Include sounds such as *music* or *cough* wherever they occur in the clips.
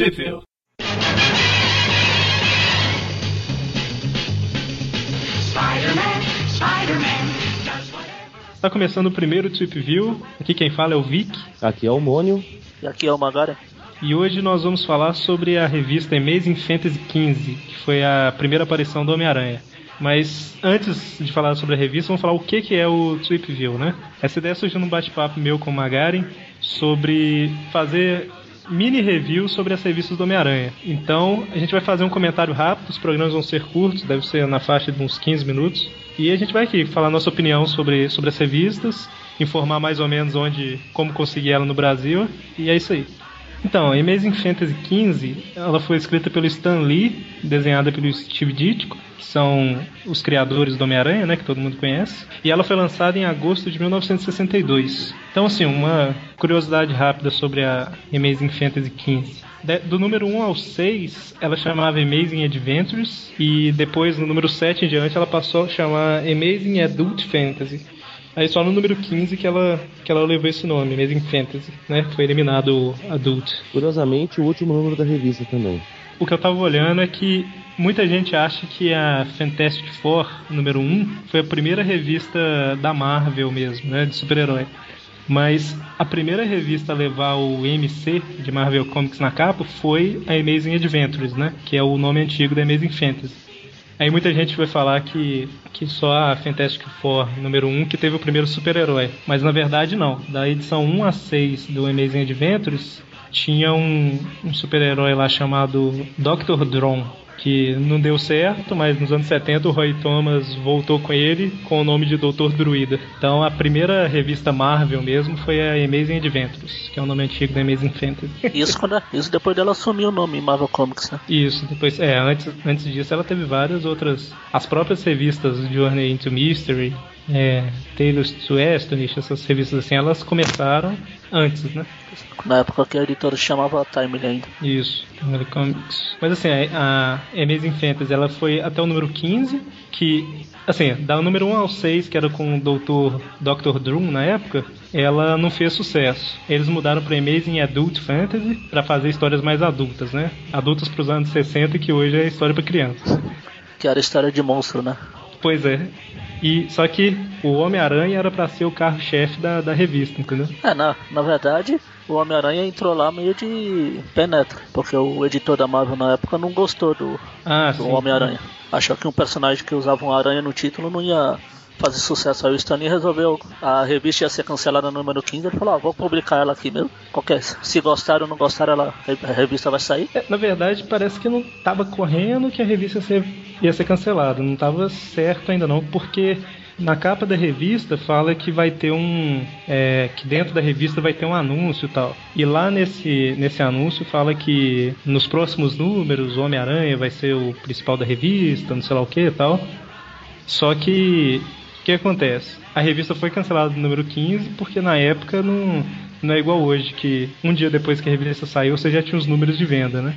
Sheffield. Está começando o primeiro Trip View. Aqui quem fala é o Vic. Aqui é o Mônio. E aqui é o Magara. E hoje nós vamos falar sobre a revista Amazing Fantasy XV, que foi a primeira aparição do Homem-Aranha. Mas antes de falar sobre a revista, vamos falar o que, que é o Trip View, né? Essa ideia surgiu num bate-papo meu com o Magaren sobre fazer mini review sobre as revistas do Homem-Aranha. Então, a gente vai fazer um comentário rápido, os programas vão ser curtos, deve ser na faixa de uns 15 minutos. E a gente vai aqui falar nossa opinião sobre, sobre as revistas, informar mais ou menos onde, como conseguir ela no Brasil, e é isso aí. Então, Amazing Fantasy XV, ela foi escrita pelo Stan Lee, desenhada pelo Steve Ditko, que são os criadores do Homem-Aranha, né, que todo mundo conhece, e ela foi lançada em agosto de 1962. Então, assim, uma curiosidade rápida sobre a Amazing Fantasy XV. Do número 1 ao 6, ela chamava Amazing Adventures, e depois, no número 7 em diante, ela passou a chamar Amazing Adult Fantasy. Aí só no número 15 que ela, que ela levou esse nome, Amazing Fantasy, né? Foi eliminado o Adult. Curiosamente, o último número da revista também. O que eu tava olhando é que muita gente acha que a Fantastic Four, número 1, foi a primeira revista da Marvel mesmo, né? De super-herói. Mas a primeira revista a levar o MC de Marvel Comics na capa foi a Amazing Adventures, né? Que é o nome antigo da Amazing Fantasy. Aí muita gente vai falar que, que só a Fantastic Four número 1 que teve o primeiro super-herói. Mas na verdade não. Da edição 1 a 6 do Amazing Adventures, tinha um, um super-herói lá chamado Dr. Drone que não deu certo, mas nos anos 70 o Roy Thomas voltou com ele com o nome de Doutor Druida. Então a primeira revista Marvel mesmo foi a Amazing Adventures, que é o nome antigo da Amazing Fantasy. Isso, quando, isso depois dela assumiu o nome Marvel Comics, né? Isso, depois, é, antes, antes disso ela teve várias outras, as próprias revistas Journey into Mystery, é, to Astonish, essas revistas assim, elas começaram antes, né? Na época que a editora chamava Timely ainda. Isso, Timely Comics. Mas assim, a, a Amazing Fantasy, ela foi até o número 15, que, assim, da número 1 ao 6, que era com o Dr. Dr. Doom na época, ela não fez sucesso. Eles mudaram para Amazing Adult Fantasy para fazer histórias mais adultas, né? Adultas para os anos 60, que hoje é história para crianças. Que era história de monstro, né? Pois é. E só que o Homem-Aranha era para ser o carro-chefe da, da revista, entendeu? É, na, na verdade, o Homem-Aranha entrou lá meio de penetra, porque o editor da Marvel na época não gostou do, ah, do Homem-Aranha. Achou que um personagem que usava um aranha no título não ia fazer sucesso. Aí o Stan resolveu, a revista ia ser cancelada no número 15, ele falou, ah, vou publicar ela aqui mesmo. Qualquer, se gostar ou não gostar, ela, a revista vai sair. É, na verdade, parece que não estava correndo que a revista ia ser, ia ser cancelada, não estava certo ainda não, porque na capa da revista fala que vai ter um. É, que dentro da revista vai ter um anúncio e tal. E lá nesse, nesse anúncio fala que nos próximos números o Homem-Aranha vai ser o principal da revista, não sei lá o que e tal. Só que que acontece? A revista foi cancelada no número 15 porque na época não, não é igual hoje, que um dia depois que a revista saiu você já tinha os números de venda, né?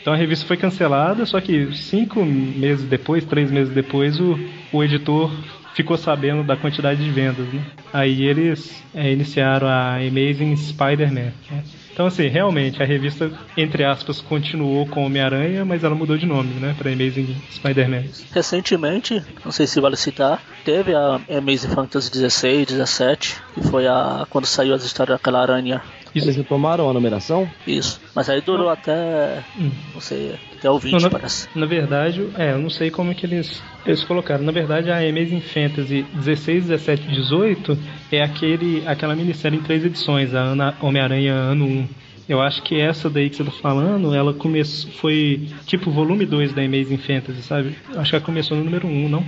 Então a revista foi cancelada, só que cinco meses depois, três meses depois, o, o editor ficou sabendo da quantidade de vendas, né? Aí eles é, iniciaram a Amazing Spider-Man. Né? Então, assim, realmente, a revista, entre aspas, continuou com Homem-Aranha, mas ela mudou de nome, né? Pra Amazing Spider-Man. Recentemente, não sei se vale citar, teve a Amazing Fantasy 16, 17, que foi a quando saiu as histórias daquela aranha isso. Eles retomaram a numeração? Isso. Mas aí durou até. Hum. Não sei, até o 20, não, na, parece. Na verdade, é, eu não sei como é que eles, eles colocaram. Na verdade, a Amazing Fantasy 16, 17 18 é aquele, aquela minissérie em três edições, a Homem-Aranha Ano 1. Eu acho que essa daí que você tá falando, ela começou. Foi tipo volume 2 da Amazing Fantasy, sabe? Acho que ela começou no número 1, não?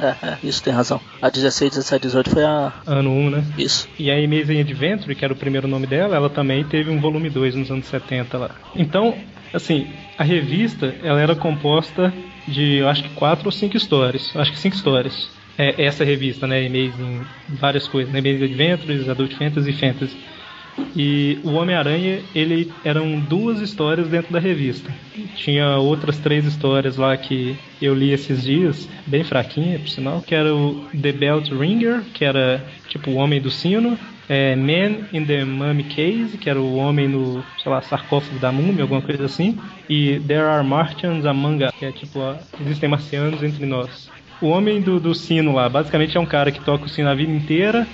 É, é, isso tem razão. A 16, 17, 18 foi a. Ano 1, né? Isso. E a Amazing Adventure, que era o primeiro nome dela, ela também teve um volume 2 nos anos 70 lá. Então, assim, a revista, ela era composta de, eu acho que quatro ou cinco histórias. Acho que cinco histórias. É, essa revista, né? Amazing, várias coisas, né? Amazing Adventures, Adult Fantasy e Fantasy. E o Homem-Aranha, ele eram duas histórias dentro da revista. Tinha outras três histórias lá que eu li esses dias, bem fraquinha, por sinal, que era o The Belt Ringer, que era tipo o Homem do Sino, é, Man in the Mummy Case, que era o homem no, sei lá, sarcófago da múmia, alguma coisa assim, e There Are Martians Among Us, que é tipo, ó, existem marcianos entre nós. O homem do, do sino lá, basicamente é um cara que toca o sino a vida inteira,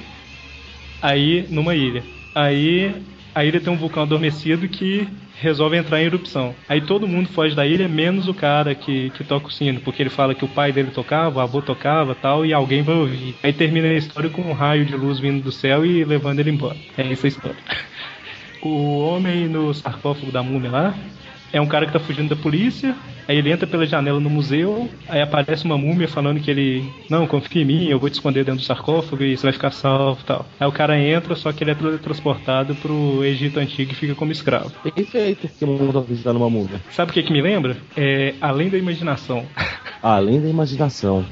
aí numa ilha. Aí a ilha tem um vulcão adormecido que resolve entrar em erupção. Aí todo mundo foge da ilha, menos o cara que, que toca o sino, porque ele fala que o pai dele tocava, o avô tocava tal, e alguém vai ouvir. Aí termina a história com um raio de luz vindo do céu e levando ele embora. É essa a história. *laughs* O homem no sarcófago da múmia lá, é um cara que tá fugindo da polícia, aí ele entra pela janela no museu, aí aparece uma múmia falando que ele, não, confia em mim, eu vou te esconder dentro do sarcófago e você vai ficar salvo e tal. Aí o cara entra, só que ele é transportado pro Egito Antigo e fica como escravo. Perfeito, que o mundo visitando uma múmia. Sabe o que que me lembra? É Além da Imaginação. *laughs* Além da imaginação.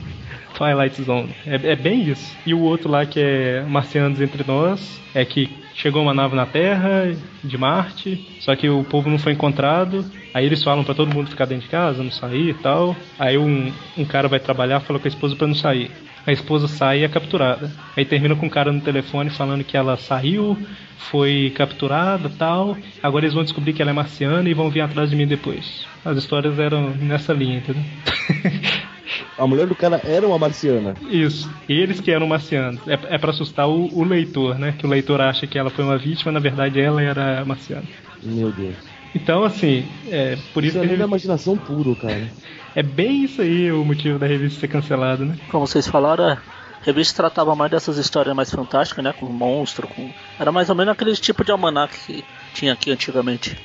Twilight Zone. É, é bem isso. E o outro lá que é Marcianos Entre Nós, é que chegou uma nave na Terra, de Marte, só que o povo não foi encontrado. Aí eles falam para todo mundo ficar dentro de casa, não sair e tal. Aí um, um cara vai trabalhar, fala com a esposa para não sair. A esposa sai e é capturada. Aí termina com um cara no telefone falando que ela saiu, foi capturada tal. Agora eles vão descobrir que ela é marciana e vão vir atrás de mim depois. As histórias eram nessa linha, entendeu? *laughs* A mulher do cara era uma marciana. Isso. Eles que eram marcianos. É, é para assustar o, o, leitor, né? Que o leitor acha que ela foi uma vítima, na verdade ela era marciana. Meu Deus. Então, assim, é por isso, isso que. É imaginação puro, cara. É bem isso aí o motivo da revista ser cancelada, né? Como vocês falaram, a revista tratava mais dessas histórias mais fantásticas, né? Com monstro, com. Era mais ou menos aquele tipo de almanac que tinha aqui antigamente.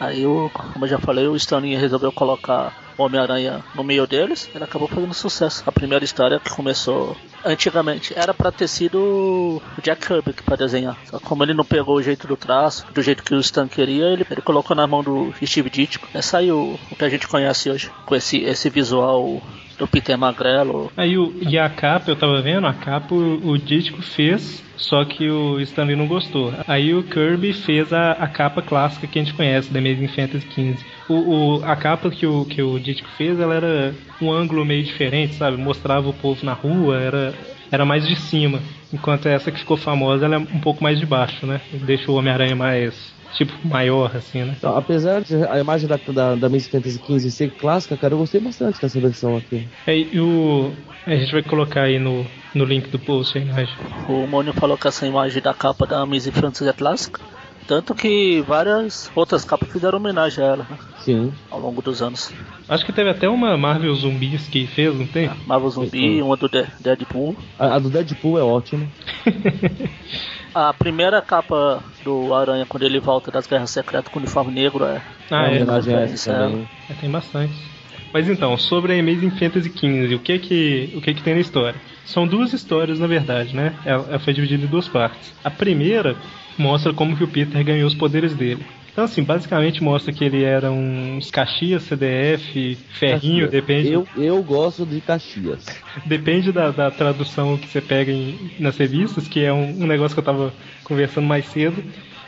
Aí, eu, como eu já falei, o Stanley resolveu colocar Homem-Aranha no meio deles, ele acabou fazendo sucesso. A primeira história que começou antigamente era para ter sido o Jack Kirby para desenhar. Só como ele não pegou o jeito do traço, do jeito que o Stan queria, ele, ele colocou na mão do Steve Ditko. É saiu o que a gente conhece hoje, com esse, esse visual do Peter Magrelo. Aí o, e a capa, eu tava vendo, a capa o, o fez, só que o Stanley não gostou. Aí o Kirby fez a, a capa clássica que a gente conhece, da Amazing Fantasy XV. O, o, a capa que o, que o Ditko fez, ela era um ângulo meio diferente, sabe? Mostrava o povo na rua, era, era mais de cima. Enquanto essa que ficou famosa, ela é um pouco mais de baixo, né? Deixa o Homem-Aranha mais tipo, maior, assim, né? Então, apesar de a imagem da, da, da Amazing Fantasy XV ser clássica, cara, eu gostei bastante dessa versão aqui. É, e o... A gente vai colocar aí no, no link do post a imagem. O Mônio falou que essa imagem da capa da Amazing Fantasy é clássica. Tanto que várias outras capas fizeram homenagem a ela, né? Sim. Ao longo dos anos. Acho que teve até uma Marvel Zumbis que fez, não tem? Marvel Zumbi, uma do Deadpool. A, a do Deadpool é ótima. *laughs* A primeira capa do Aranha, quando ele volta das Guerras Secretas com o uniforme negro, é. Ah, é. homenagem a essa também. É, tem bastante. Mas então, sobre a Amazing Fantasy XV, o que que, o que que tem na história? São duas histórias, na verdade, né? Ela, ela foi dividida em duas partes. A primeira mostra como que o Peter ganhou os poderes dele. Então, assim, basicamente mostra que ele era uns Caxias, CDF, Ferrinho, Caxias. depende. Eu, eu gosto de Caxias. *laughs* Depende da, da tradução que você pega em, nas revistas, que é um, um negócio que eu tava conversando mais cedo,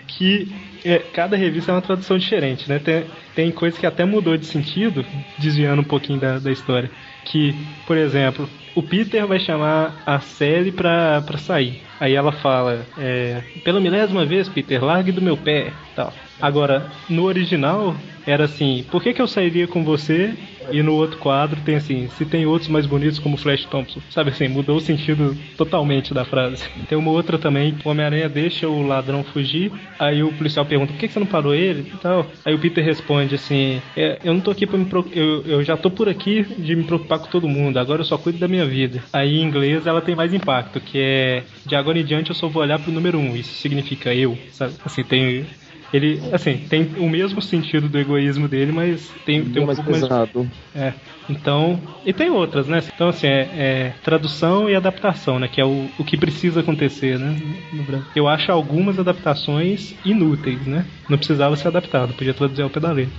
que é, cada revista é uma tradução diferente, né? Tem, tem coisa que até mudou de sentido, desviando um pouquinho da, da história. Que, por exemplo, o Peter vai chamar a Sally pra, pra sair. Aí ela fala, é, pela milésima vez, Peter, largue do meu pé, tal. Agora, no original, era assim, por que, que eu sairia com você? E no outro quadro tem assim, se tem outros mais bonitos como Flash Thompson. Sabe assim, mudou o sentido totalmente da frase. Tem uma outra também, o Homem-Aranha deixa o ladrão fugir, aí o policial pergunta, por que, que você não parou ele? E tal. Aí o Peter responde assim, é, eu não tô aqui pra me preocupar, eu, eu já tô por aqui de me preocupar com todo mundo, agora eu só cuido da minha vida. Aí em inglês ela tem mais impacto, que é, de agora em diante eu só vou olhar pro número um, isso significa eu, sabe? Assim, tem ele, assim, tem o mesmo sentido do egoísmo dele, mas tem, tem um mais pouco pesado. mais. É. Então. E tem outras, né? Então, assim, é, é tradução e adaptação, né? Que é o, o que precisa acontecer, né? No Brasil. Eu acho algumas adaptações inúteis, né? Não precisava ser adaptado, podia traduzir ao pé da letra.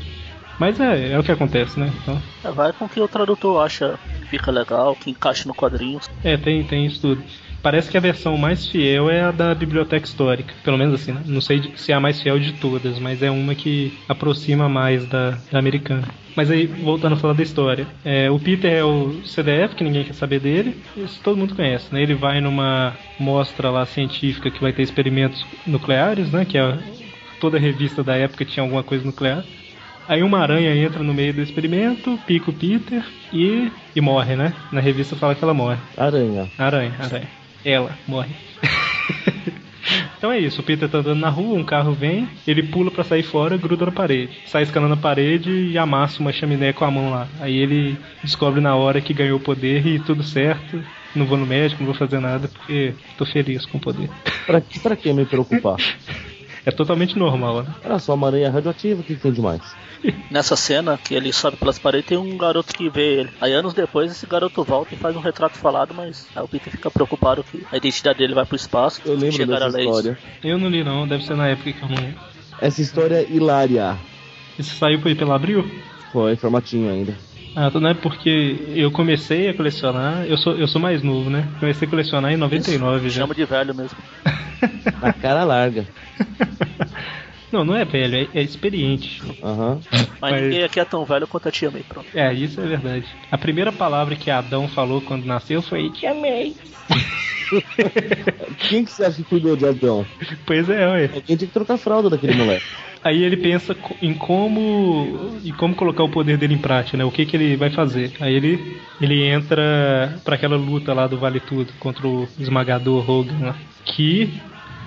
Mas é, é o que acontece, né? Então, É, Vai com o que o tradutor acha que fica legal, que encaixa no quadrinho. é, tem, tem isso tudo. Parece que a versão mais fiel é a da biblioteca histórica. Pelo menos assim, né? Não sei se é a mais fiel de todas, mas é uma que aproxima mais da, da americana. Mas aí, voltando a falar da história, é, o Peter é o CDF, que ninguém quer saber dele, isso todo mundo conhece, né? Ele vai numa mostra lá científica que vai ter experimentos nucleares, né? Que é toda revista da época tinha alguma coisa nuclear. Aí uma aranha entra no meio do experimento, pica o Peter e, e morre, né? Na revista fala que ela morre. Aranha. Aranha, aranha. Ela morre. *laughs* então é isso, o Peter tá andando na rua, um carro vem, ele pula para sair fora, gruda na parede. Sai escalando a parede e amassa uma chaminé com a mão lá. Aí ele descobre na hora que ganhou o poder e tudo certo. Não vou no médico, não vou fazer nada porque tô feliz com o poder. Pra, pra que me preocupar? *laughs* É totalmente normal, né? Era só uma aranha radioativa, o que, tem demais? Nessa cena que ele sobe pelas paredes, tem um garoto que vê ele. Aí anos depois esse garoto volta e faz um retrato falado, mas aí o Peter fica preocupado que a identidade dele vai pro espaço. Eu lembro chegar dessa história. Eu não li não, deve ser na época que eu não. Essa história é hilária. Isso saiu por- pela Abril? Foi formatinho ainda. Ah, não é porque eu comecei a colecionar, eu sou, eu sou mais novo, né? Comecei a colecionar em 99 já. Chama de velho mesmo. *laughs* Na cara larga. *laughs* Não, não é velho, é, é experiente. Aham. Mas, Mas- ninguém aqui é tão velho quanto a tia May, pronto. É, isso é verdade. A primeira palavra que Adão falou quando nasceu foi Te amei. *laughs* Quem que você acha que cuidou de Adão? Pois é, ué. Alguém tinha que trocar a fralda daquele moleque. *laughs* Aí ele pensa em como em como colocar o poder dele em prática, né? O que que ele vai fazer? Aí ele ele entra pra aquela luta lá do Vale Tudo contra o esmagador Hogan, lá, que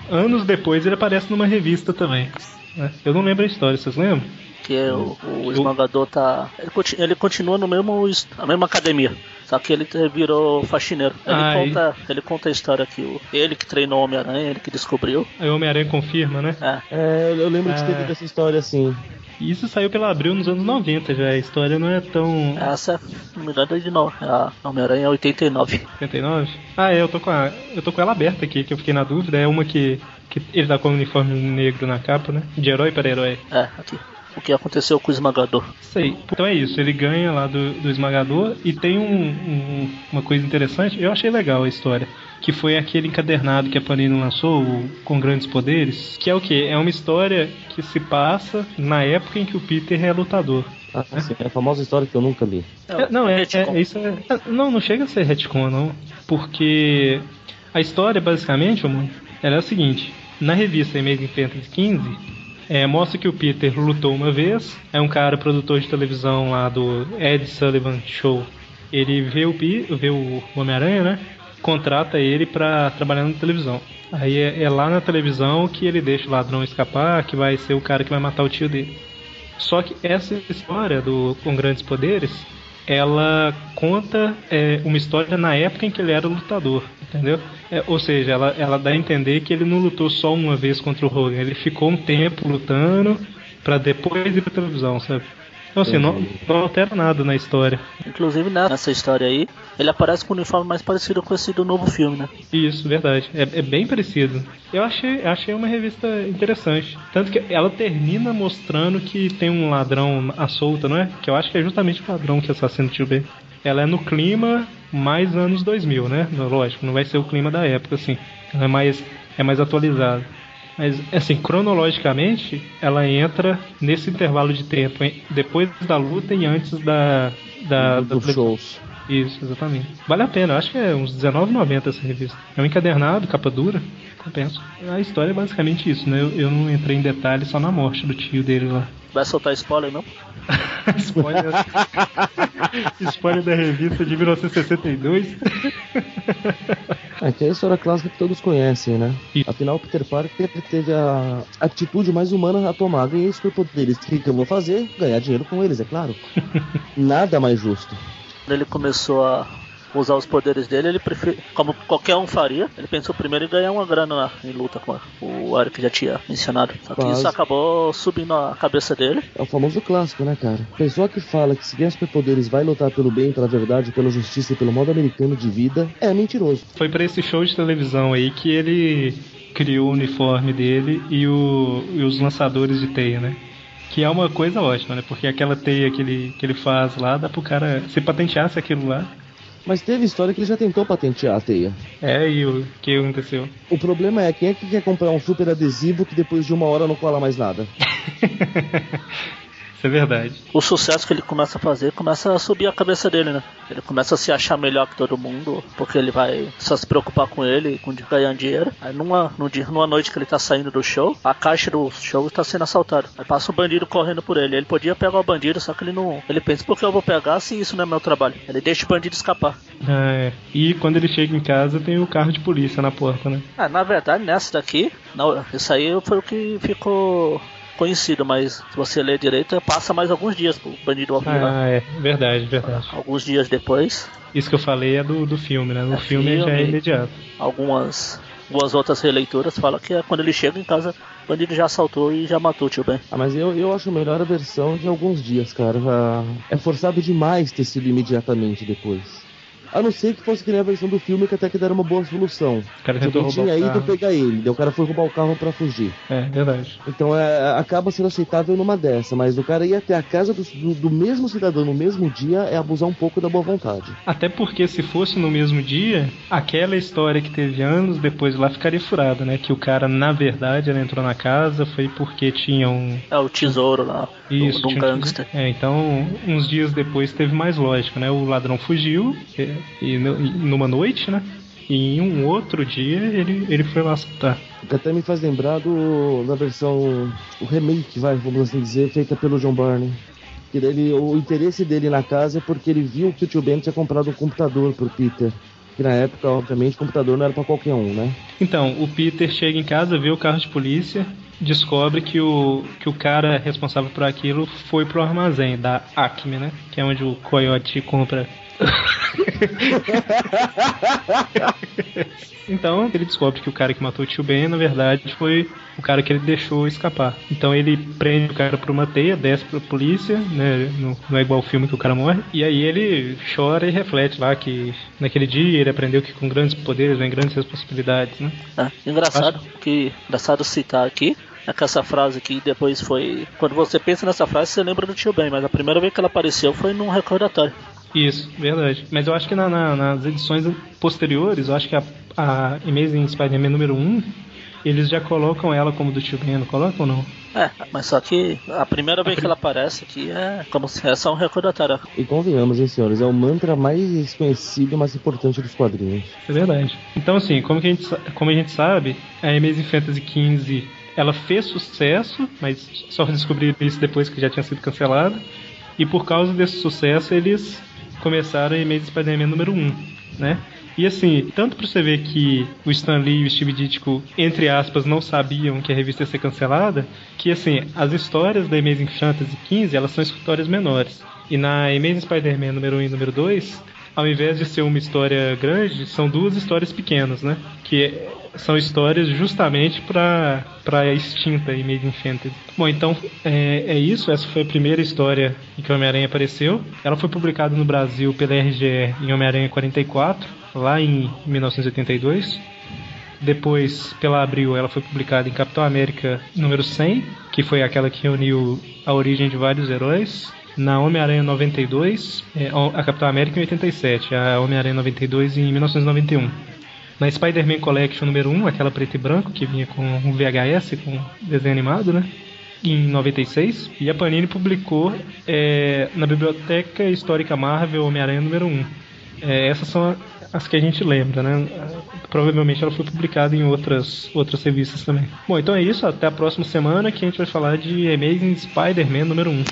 anos depois ele aparece numa revista também. né? Eu não lembro a história, vocês lembram? Que é o, o esmagador tá. Ele, conti- ele continua no mesmo. na mesma academia. Só que ele virou faxineiro. Ele, Ah, conta, ele conta a história que o, ele que treinou o Homem-Aranha, ele que descobriu. Aí o Homem-Aranha confirma, né? É, É, eu- lembro de ter Ah. lido essa história assim. E isso saiu pela Abril nos anos 90 já. A história não é tão. essa é, não me engano, é de novo. A Homem-Aranha é 89. 79? Ah, é, eu tô com a, eu tô com ela aberta aqui, que eu fiquei na dúvida. É uma que, que ele tá com o uniforme negro na capa, né? De herói para herói. É, aqui. O que aconteceu com o esmagador. Isso aí. Então é isso, ele ganha lá do, do esmagador e tem um- um- uma coisa interessante, eu achei legal a história. Que foi aquele encadernado que a Panini lançou, o Com Grandes Poderes. Que é o que? É uma história que se passa na época em que o Peter é lutador. Ah, sim, é a famosa história que eu nunca li. É, não, é, retcon. é- isso é, é- Não, não chega a ser retcon, não. Porque a história, basicamente, amor, ela é a seguinte: na revista Amazing Fantasy 15, é, mostra que o Peter lutou uma vez, é um cara produtor de televisão lá do Ed Sullivan Show. Ele vê o, vê o Homem-Aranha, né? Contrata ele pra trabalhar na televisão. Aí é, é lá na televisão que ele deixa o ladrão escapar, que vai ser o cara que vai matar o tio dele. Só que essa história do Com Grandes Poderes, ela conta é, uma história na época em que ele era lutador, entendeu? É, ou seja, ela, ela dá a entender que ele não lutou só uma vez contra o Hogan, ele ficou um tempo lutando pra depois ir pra televisão, sabe? Então assim, não, não altera nada na história. Inclusive né, nessa história aí, ele aparece com o uniforme mais parecido com esse do novo filme, né? Isso, verdade. É, é bem parecido. Eu achei, achei uma revista interessante. Tanto que ela termina mostrando que tem um ladrão à solta, não é? Que eu acho que é justamente o ladrão que assassina o tio Ben. Ela é no clima mais anos 2000, né? Lógico, não vai ser o clima da época, assim. Ela é mais, é mais atualizada. Mas, assim, cronologicamente, ela entra nesse intervalo de tempo, depois da luta e antes da. da, da dos shows. isso, exatamente. Vale a pena, eu acho que é uns R$19,90 essa revista. É um encadernado, capa dura, compensa. A história é basicamente isso, né? Eu, eu não entrei em detalhes só na morte do tio dele lá. Vai soltar spoiler, não? *laughs* spoiler, *laughs* spoiler da revista de 1962. *laughs* É que é a história clássica que todos conhecem, né? Isso. Afinal, o Peter Parker teve a atitude mais humana a tomar. Ganhei superpoderes. O que, que eu vou fazer? Ganhar dinheiro com eles, é claro. Nada mais justo. Quando ele começou a usar os poderes dele, ele prefere, como qualquer um faria, ele pensou primeiro em ganhar uma grana lá, em luta com o Eric já tinha mencionado. Só que Quase. isso acabou subindo a cabeça dele. É o famoso clássico, né, cara? Pessoa que fala que se ganhar superpoderes vai lutar pelo bem, pela verdade, pela justiça e pelo modo americano de vida, é mentiroso. Foi pra esse show de televisão aí que ele criou o uniforme dele e, o- e os lançadores de teia, né? Que é uma coisa ótima, né? Porque aquela teia que ele, que ele faz lá, dá pro cara. Se patenteasse aquilo lá, Mas teve história que ele já tentou patentear a teia. É, e o que aconteceu? O problema é quem é que quer comprar um super adesivo que depois de uma hora não cola mais nada? *laughs* Isso é verdade. O sucesso que ele começa a fazer começa a subir a cabeça dele, né? Ele começa a se achar melhor que todo mundo, porque ele vai só se preocupar com ele, com ganhar dinheiro. Aí numa, num dia, numa noite que ele tá saindo do show, a caixa do show está sendo assaltada. Aí passa um bandido correndo por ele. Ele podia pegar o bandido, só que ele não. Ele pensa, por que eu vou pegar se isso não é meu trabalho? Ele deixa o bandido escapar. É, e quando ele chega em casa tem o carro de polícia na porta, né? Ah, na verdade, nessa daqui, não, isso aí foi o que ficou conhecido, mas se você ler direito, passa mais alguns dias pro bandido aviar. Ah, é, verdade, verdade. Alguns dias depois. Isso que eu falei é do, do filme, né? No é filme, filme já é imediato. Algumas, algumas outras releituras falam que é quando ele chega em casa, o bandido já assaltou e já matou o tio Ben. Ah, mas eu, eu acho melhor a versão de alguns dias, cara. Ah, é forçado demais ter sido imediatamente depois. A não ser que fosse que nem a versão do filme que até que deram uma boa solução. O cara tentou roubar tinha ido pegar ele, daí o cara foi roubar o carro para fugir. É, verdade. Então é, acaba sendo aceitável numa dessa, mas o cara ir até a casa do, do, do, mesmo cidadão no mesmo dia é abusar um pouco da boa vontade. Até porque se fosse no mesmo dia, aquela história que teve anos depois lá ficaria furada, né? Que o cara, na verdade, ele entrou na casa foi porque tinha um. É o tesouro lá. Isso, do, do um gangster. É, então uns dias depois teve mais lógica, né? O ladrão fugiu, e numa noite, né? E em um outro dia ele, ele foi lá assaltar. Até me faz lembrar do, da versão, o remake, vai, vamos assim dizer, feita pelo John Barney. Que ele, o interesse dele na casa é porque ele viu que o tio Ben tinha comprado um computador pro Peter. Que na época, obviamente, o computador não era para qualquer um, né? Então, o Peter chega em casa, vê o carro de polícia, descobre que o, que o cara responsável por aquilo foi pro armazém da Acme, né? Que é onde o Coyote compra *laughs* então ele descobre que o cara que matou o tio Ben, na verdade, foi o cara que ele deixou escapar. Então ele prende o cara por uma teia, desce pra polícia, né? Não, não é igual o filme que o cara morre. E aí ele chora e reflete lá que naquele dia ele aprendeu que com grandes poderes vem grandes responsabilidades, né? É, engraçado Acho... que engraçado citar aqui é que essa frase aqui depois foi. Quando você pensa nessa frase, você lembra do tio Ben, mas a primeira vez que ela apareceu foi num recordatório. Isso, verdade. Mas eu acho que na, na, nas edições posteriores, eu acho que a, a Amazing Spider-Man número 1, eles já colocam ela como do tio Ben, não colocam ou não? É, mas só que a primeira vez que ela aparece aqui é como se é só um recordatório. E convenhamos, hein, senhores, é o mantra mais conhecido e mais importante dos quadrinhos. É verdade. Então, assim, como, que a, gente, como a gente sabe, a Amazing Fantasy XV ela fez sucesso, mas só descobriram isso depois que já tinha sido cancelada. E por causa desse sucesso, eles começaram em Amazing Spider-Man número 1, né? E assim, tanto pra você ver que o Stan Lee e o Steve Ditko, entre aspas, não sabiam que a revista ia ser cancelada, que assim, as histórias da Amazing Fantasy 15, elas são histórias menores. E na Amazing Spider-Man número 1 e número 2, ao invés de ser uma história grande, são duas histórias pequenas, né? Que são histórias justamente para para extinta e Made in Fantasy. Bom, então é, é, isso. Essa foi a primeira história em que Homem-Aranha apareceu. Ela foi publicada no Brasil pela RGE em Homem-Aranha 44, lá em 1982. Depois, pela Abril, ela foi publicada em Capitão América número 100, que foi aquela que reuniu a origem de vários heróis na Homem-Aranha 92, é, a Capitão América em 87, a Homem-Aranha 92 em 1991. Na Spider-Man Collection número 1, aquela preto e branco que vinha com um VHS, com desenho animado, né? Em 96. E a Panini publicou é, na Biblioteca Histórica Marvel Homem-Aranha número 1. É, essas são as que a gente lembra, né? Provavelmente ela foi publicada em outras, outras revistas também. Bom, então é isso. Até a próxima semana que a gente vai falar de Amazing Spider-Man número 1.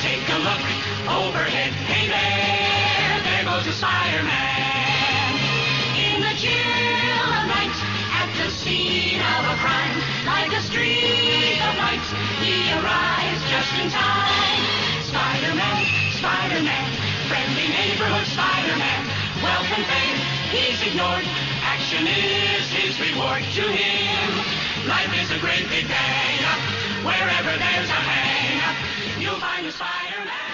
Take a look overhead. Hey there, there goes the Spider-Man. In the chill of night, at the scene of a crime, like a streak of light, he arrives just in time. Spider-Man, Spider-Man, friendly neighborhood Spider-Man. Wealth and fame, he's ignored. Action is his reward to him. Life is a great big day. Wherever there's a hang, you'll find a Spider-Man.